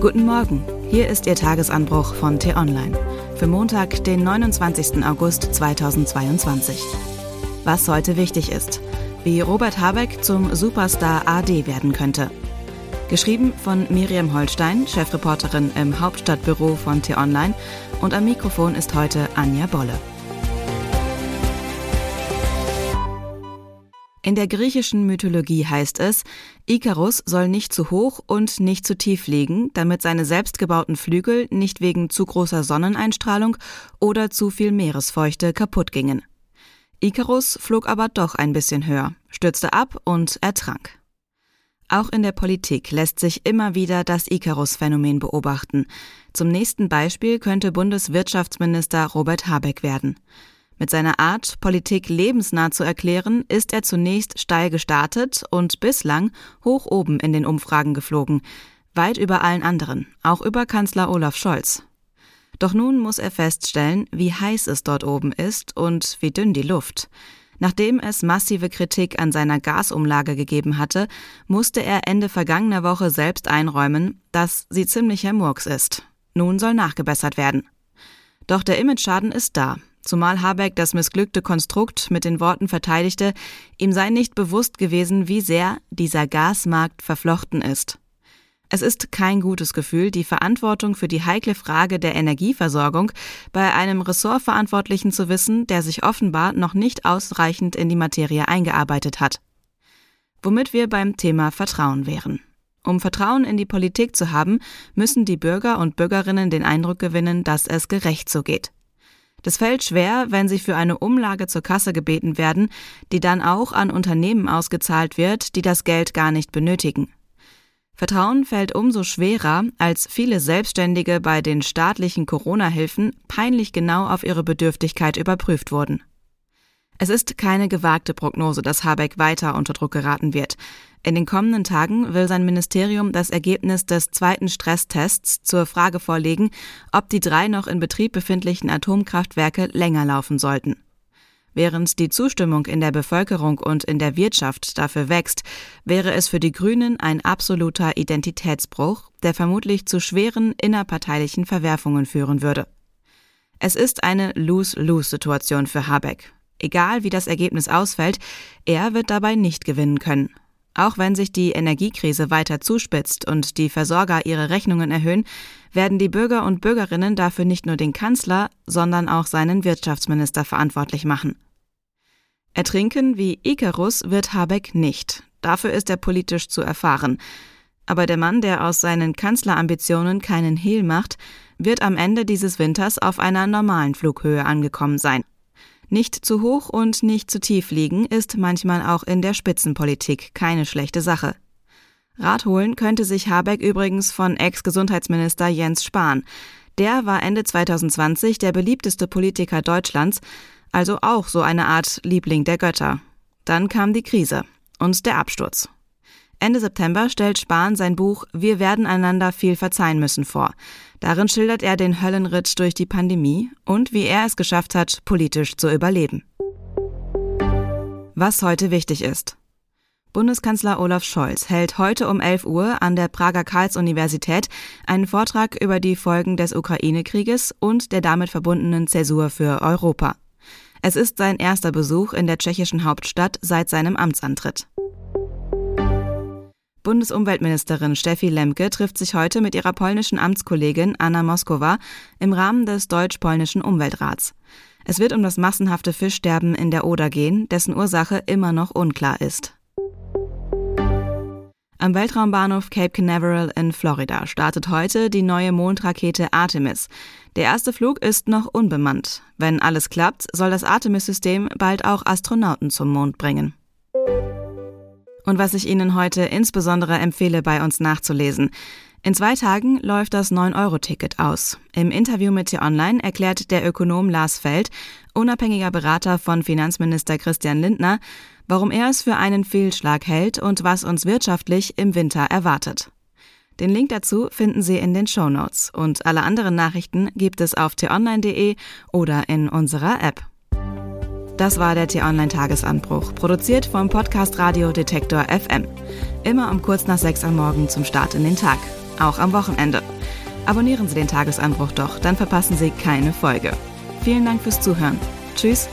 Guten Morgen, hier ist Ihr Tagesanbruch von T-Online für Montag, den 29. August 2022. Was heute wichtig ist, wie Robert Habeck zum Superstar AD werden könnte. Geschrieben von Miriam Holstein, Chefreporterin im Hauptstadtbüro von T-Online und am Mikrofon ist heute Anja Bolle. In der griechischen Mythologie heißt es, Ikarus soll nicht zu hoch und nicht zu tief fliegen, damit seine selbstgebauten Flügel nicht wegen zu großer Sonneneinstrahlung oder zu viel Meeresfeuchte kaputt gingen. Ikarus flog aber doch ein bisschen höher, stürzte ab und ertrank. Auch in der Politik lässt sich immer wieder das Ikarus-Phänomen beobachten. Zum nächsten Beispiel könnte Bundeswirtschaftsminister Robert Habeck werden. Mit seiner Art, Politik lebensnah zu erklären, ist er zunächst steil gestartet und bislang hoch oben in den Umfragen geflogen, weit über allen anderen, auch über Kanzler Olaf Scholz. Doch nun muss er feststellen, wie heiß es dort oben ist und wie dünn die Luft. Nachdem es massive Kritik an seiner Gasumlage gegeben hatte, musste er Ende vergangener Woche selbst einräumen, dass sie ziemlicher Murks ist. Nun soll nachgebessert werden. Doch der Imageschaden ist da zumal Habeck das missglückte Konstrukt mit den Worten verteidigte, ihm sei nicht bewusst gewesen, wie sehr dieser Gasmarkt verflochten ist. Es ist kein gutes Gefühl, die Verantwortung für die heikle Frage der Energieversorgung bei einem Ressortverantwortlichen zu wissen, der sich offenbar noch nicht ausreichend in die Materie eingearbeitet hat. Womit wir beim Thema Vertrauen wären. Um Vertrauen in die Politik zu haben, müssen die Bürger und Bürgerinnen den Eindruck gewinnen, dass es gerecht so geht. Das fällt schwer, wenn sie für eine Umlage zur Kasse gebeten werden, die dann auch an Unternehmen ausgezahlt wird, die das Geld gar nicht benötigen. Vertrauen fällt umso schwerer, als viele Selbstständige bei den staatlichen Corona-Hilfen peinlich genau auf ihre Bedürftigkeit überprüft wurden. Es ist keine gewagte Prognose, dass Habeck weiter unter Druck geraten wird. In den kommenden Tagen will sein Ministerium das Ergebnis des zweiten Stresstests zur Frage vorlegen, ob die drei noch in Betrieb befindlichen Atomkraftwerke länger laufen sollten. Während die Zustimmung in der Bevölkerung und in der Wirtschaft dafür wächst, wäre es für die Grünen ein absoluter Identitätsbruch, der vermutlich zu schweren innerparteilichen Verwerfungen führen würde. Es ist eine Lose-Lose-Situation für Habeck. Egal wie das Ergebnis ausfällt, er wird dabei nicht gewinnen können. Auch wenn sich die Energiekrise weiter zuspitzt und die Versorger ihre Rechnungen erhöhen, werden die Bürger und Bürgerinnen dafür nicht nur den Kanzler, sondern auch seinen Wirtschaftsminister verantwortlich machen. Ertrinken wie Icarus wird Habeck nicht. Dafür ist er politisch zu erfahren. Aber der Mann, der aus seinen Kanzlerambitionen keinen Hehl macht, wird am Ende dieses Winters auf einer normalen Flughöhe angekommen sein. Nicht zu hoch und nicht zu tief liegen ist manchmal auch in der Spitzenpolitik keine schlechte Sache. Rat holen könnte sich Habeck übrigens von Ex-Gesundheitsminister Jens Spahn. Der war Ende 2020 der beliebteste Politiker Deutschlands, also auch so eine Art Liebling der Götter. Dann kam die Krise und der Absturz. Ende September stellt Spahn sein Buch Wir werden einander viel verzeihen müssen vor. Darin schildert er den Höllenritt durch die Pandemie und wie er es geschafft hat, politisch zu überleben. Was heute wichtig ist. Bundeskanzler Olaf Scholz hält heute um 11 Uhr an der Prager Karls-Universität einen Vortrag über die Folgen des Ukraine-Krieges und der damit verbundenen Zäsur für Europa. Es ist sein erster Besuch in der tschechischen Hauptstadt seit seinem Amtsantritt. Bundesumweltministerin Steffi Lemke trifft sich heute mit ihrer polnischen Amtskollegin Anna Moskowa im Rahmen des deutsch-polnischen Umweltrats. Es wird um das massenhafte Fischsterben in der Oder gehen, dessen Ursache immer noch unklar ist. Am Weltraumbahnhof Cape Canaveral in Florida startet heute die neue Mondrakete Artemis. Der erste Flug ist noch unbemannt. Wenn alles klappt, soll das Artemis-System bald auch Astronauten zum Mond bringen. Und was ich Ihnen heute insbesondere empfehle, bei uns nachzulesen. In zwei Tagen läuft das 9-Euro-Ticket aus. Im Interview mit T-Online erklärt der Ökonom Lars Feld, unabhängiger Berater von Finanzminister Christian Lindner, warum er es für einen Fehlschlag hält und was uns wirtschaftlich im Winter erwartet. Den Link dazu finden Sie in den Show Notes und alle anderen Nachrichten gibt es auf t-online.de oder in unserer App. Das war der T-Online-Tagesanbruch, produziert vom Podcast Radio Detektor FM. Immer um kurz nach sechs am Morgen zum Start in den Tag. auch am Wochenende. Abonnieren Sie den Tagesanbruch doch, dann verpassen Sie keine Folge. Vielen Dank fürs Zuhören. Tschüss